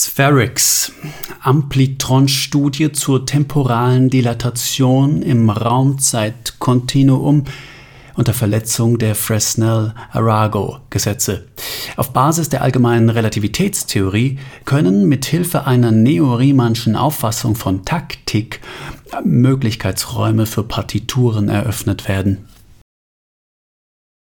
Spherics, Amplitron-Studie zur temporalen Dilatation im Raumzeitkontinuum unter Verletzung der Fresnel-Arago-Gesetze. Auf Basis der allgemeinen Relativitätstheorie können mit Hilfe einer neo-riemannschen Auffassung von Taktik Möglichkeitsräume für Partituren eröffnet werden